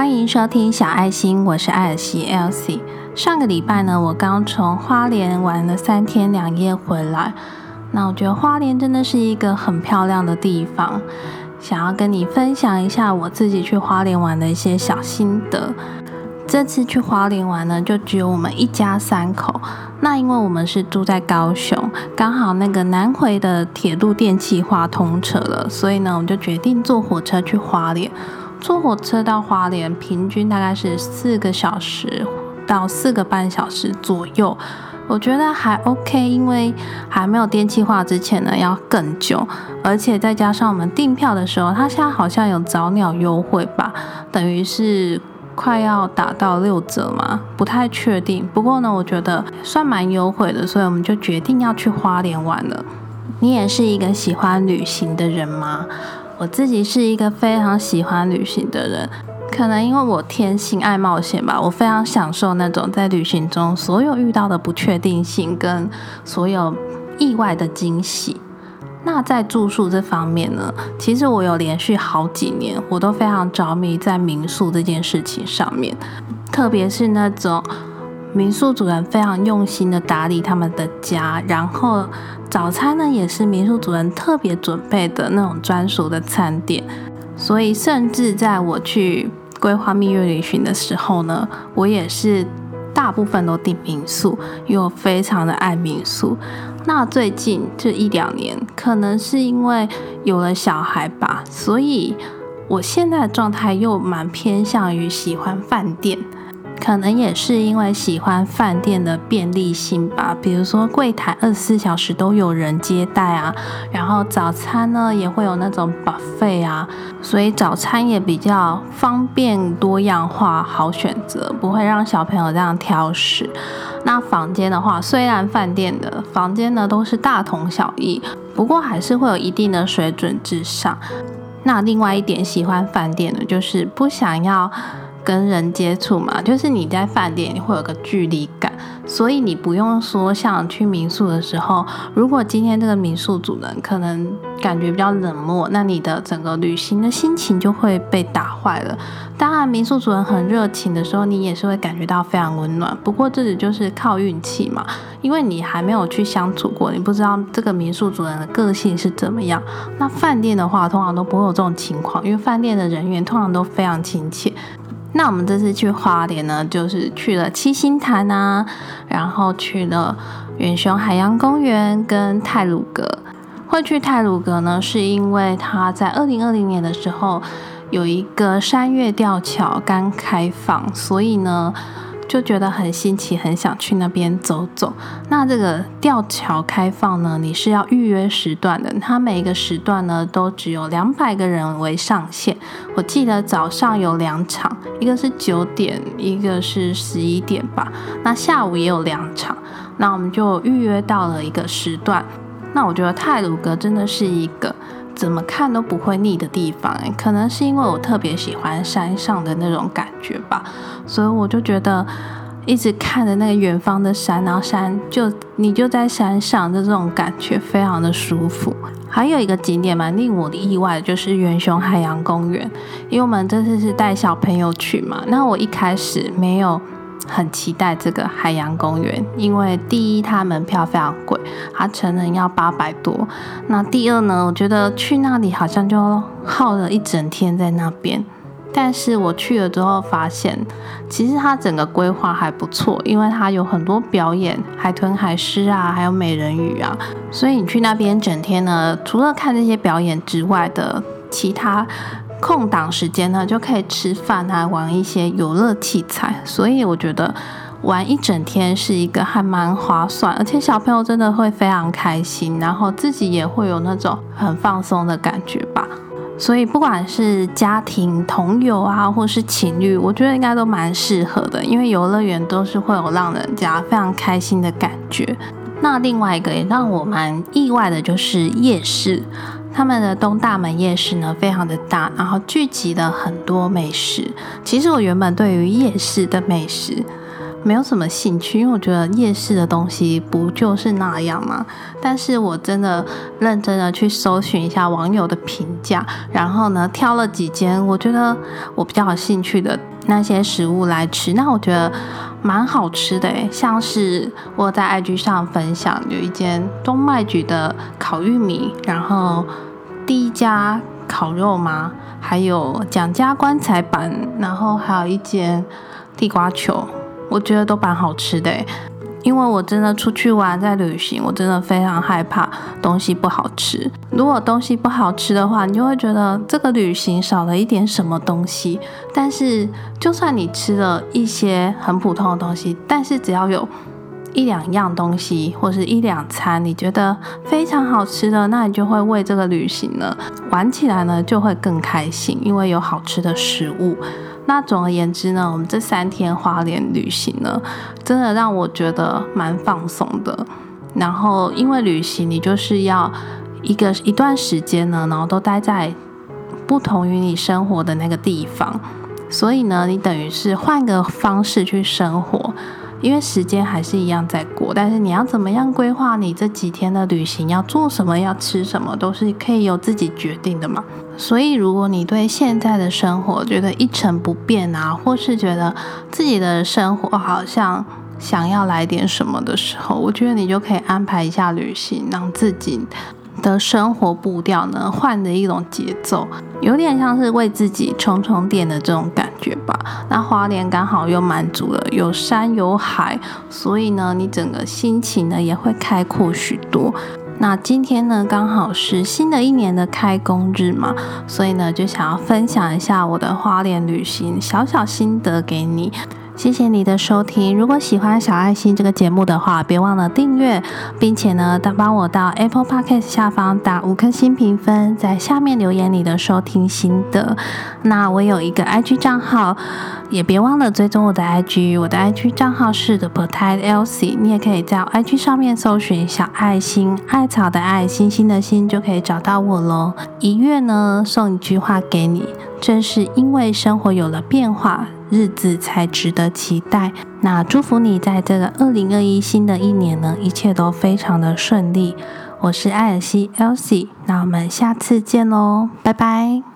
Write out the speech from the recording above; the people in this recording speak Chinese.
欢迎收听小爱心，我是艾尔西 Elsie。上个礼拜呢，我刚从花莲玩了三天两夜回来。那我觉得花莲真的是一个很漂亮的地方，想要跟你分享一下我自己去花莲玩的一些小心得。这次去花莲玩呢，就只有我们一家三口。那因为我们是住在高雄，刚好那个南回的铁路电气化通车了，所以呢，我们就决定坐火车去花莲。坐火车到花莲，平均大概是四个小时到四个半小时左右。我觉得还 OK，因为还没有电气化之前呢，要更久，而且再加上我们订票的时候，它现在好像有早鸟优惠吧，等于是快要打到六折嘛，不太确定。不过呢，我觉得算蛮优惠的，所以我们就决定要去花莲玩了。你也是一个喜欢旅行的人吗？我自己是一个非常喜欢旅行的人。可能因为我天性爱冒险吧，我非常享受那种在旅行中所有遇到的不确定性跟所有意外的惊喜。那在住宿这方面呢，其实我有连续好几年，我都非常着迷在民宿这件事情上面，特别是那种民宿主人非常用心的打理他们的家，然后早餐呢也是民宿主人特别准备的那种专属的餐点，所以甚至在我去。规划蜜月旅行的时候呢，我也是大部分都订民宿，因为我非常的爱民宿。那最近这一两年，可能是因为有了小孩吧，所以我现在的状态又蛮偏向于喜欢饭店。可能也是因为喜欢饭店的便利性吧，比如说柜台二十四小时都有人接待啊，然后早餐呢也会有那种 buffet 啊，所以早餐也比较方便多样化，好选择，不会让小朋友这样挑食。那房间的话，虽然饭店的房间呢都是大同小异，不过还是会有一定的水准之上。那另外一点喜欢饭店的就是不想要。跟人接触嘛，就是你在饭店你会有个距离感，所以你不用说像去民宿的时候，如果今天这个民宿主人可能感觉比较冷漠，那你的整个旅行的心情就会被打坏了。当然，民宿主人很热情的时候，你也是会感觉到非常温暖。不过这里就是靠运气嘛，因为你还没有去相处过，你不知道这个民宿主人的个性是怎么样。那饭店的话，通常都不会有这种情况，因为饭店的人员通常都非常亲切。那我们这次去花莲呢，就是去了七星潭啊，然后去了远雄海洋公园跟泰鲁阁。会去泰鲁阁呢，是因为它在二零二零年的时候有一个山岳吊桥刚开放，所以呢。就觉得很新奇，很想去那边走走。那这个吊桥开放呢，你是要预约时段的。它每一个时段呢，都只有两百个人为上限。我记得早上有两场，一个是九点，一个是十一点吧。那下午也有两场。那我们就预约到了一个时段。那我觉得泰鲁阁真的是一个。怎么看都不会腻的地方，可能是因为我特别喜欢山上的那种感觉吧，所以我就觉得一直看着那个远方的山，然后山就你就在山上的这种感觉非常的舒服。还有一个景点蛮令我的意外，就是元雄海洋公园，因为我们这次是带小朋友去嘛，那我一开始没有。很期待这个海洋公园，因为第一它门票非常贵，它成人要八百多。那第二呢，我觉得去那里好像就耗了一整天在那边。但是我去了之后发现，其实它整个规划还不错，因为它有很多表演，海豚、海狮啊，还有美人鱼啊。所以你去那边整天呢，除了看这些表演之外的其他。空档时间呢，就可以吃饭啊，玩一些游乐器材，所以我觉得玩一整天是一个还蛮划算，而且小朋友真的会非常开心，然后自己也会有那种很放松的感觉吧。所以不管是家庭同游啊，或是情侣，我觉得应该都蛮适合的，因为游乐园都是会有让人家非常开心的感觉。那另外一个也让我蛮意外的就是夜市。他们的东大门夜市呢，非常的大，然后聚集了很多美食。其实我原本对于夜市的美食没有什么兴趣，因为我觉得夜市的东西不就是那样吗？但是我真的认真的去搜寻一下网友的评价，然后呢，挑了几间我觉得我比较有兴趣的那些食物来吃。那我觉得蛮好吃的诶，像是我在 IG 上分享有一间东麦局的烤玉米，然后第一家烤肉吗？还有蒋家棺材板，然后还有一间地瓜球。我觉得都蛮好吃的，因为我真的出去玩在旅行，我真的非常害怕东西不好吃。如果东西不好吃的话，你就会觉得这个旅行少了一点什么东西。但是就算你吃了一些很普通的东西，但是只要有一两样东西或是一两餐你觉得非常好吃的，那你就会为这个旅行呢玩起来呢就会更开心，因为有好吃的食物。那总而言之呢，我们这三天花莲旅行呢，真的让我觉得蛮放松的。然后因为旅行，你就是要一个一段时间呢，然后都待在不同于你生活的那个地方，所以呢，你等于是换个方式去生活。因为时间还是一样在过，但是你要怎么样规划你这几天的旅行，要做什么，要吃什么，都是可以由自己决定的嘛。所以，如果你对现在的生活觉得一成不变啊，或是觉得自己的生活好像想要来点什么的时候，我觉得你就可以安排一下旅行，让自己。的生活步调呢，换的一种节奏，有点像是为自己充充电的这种感觉吧。那花莲刚好又满足了有山有海，所以呢，你整个心情呢也会开阔许多。那今天呢，刚好是新的一年的开工日嘛，所以呢，就想要分享一下我的花莲旅行小小心得给你。谢谢你的收听。如果喜欢小爱心这个节目的话，别忘了订阅，并且呢，帮我到 Apple Podcast 下方打五颗星评分，在下面留言你的收听心得。那我有一个 IG 账号，也别忘了追踪我的 IG。我的 IG 账号是 The p o t a t Elsie，你也可以在 IG 上面搜寻小爱心，艾草的爱，星星的心，就可以找到我喽。一月呢，送一句话给你，正是因为生活有了变化。日子才值得期待。那祝福你在这个二零二一新的一年呢，一切都非常的顺利。我是艾尔西 Elsie，那我们下次见喽，拜拜。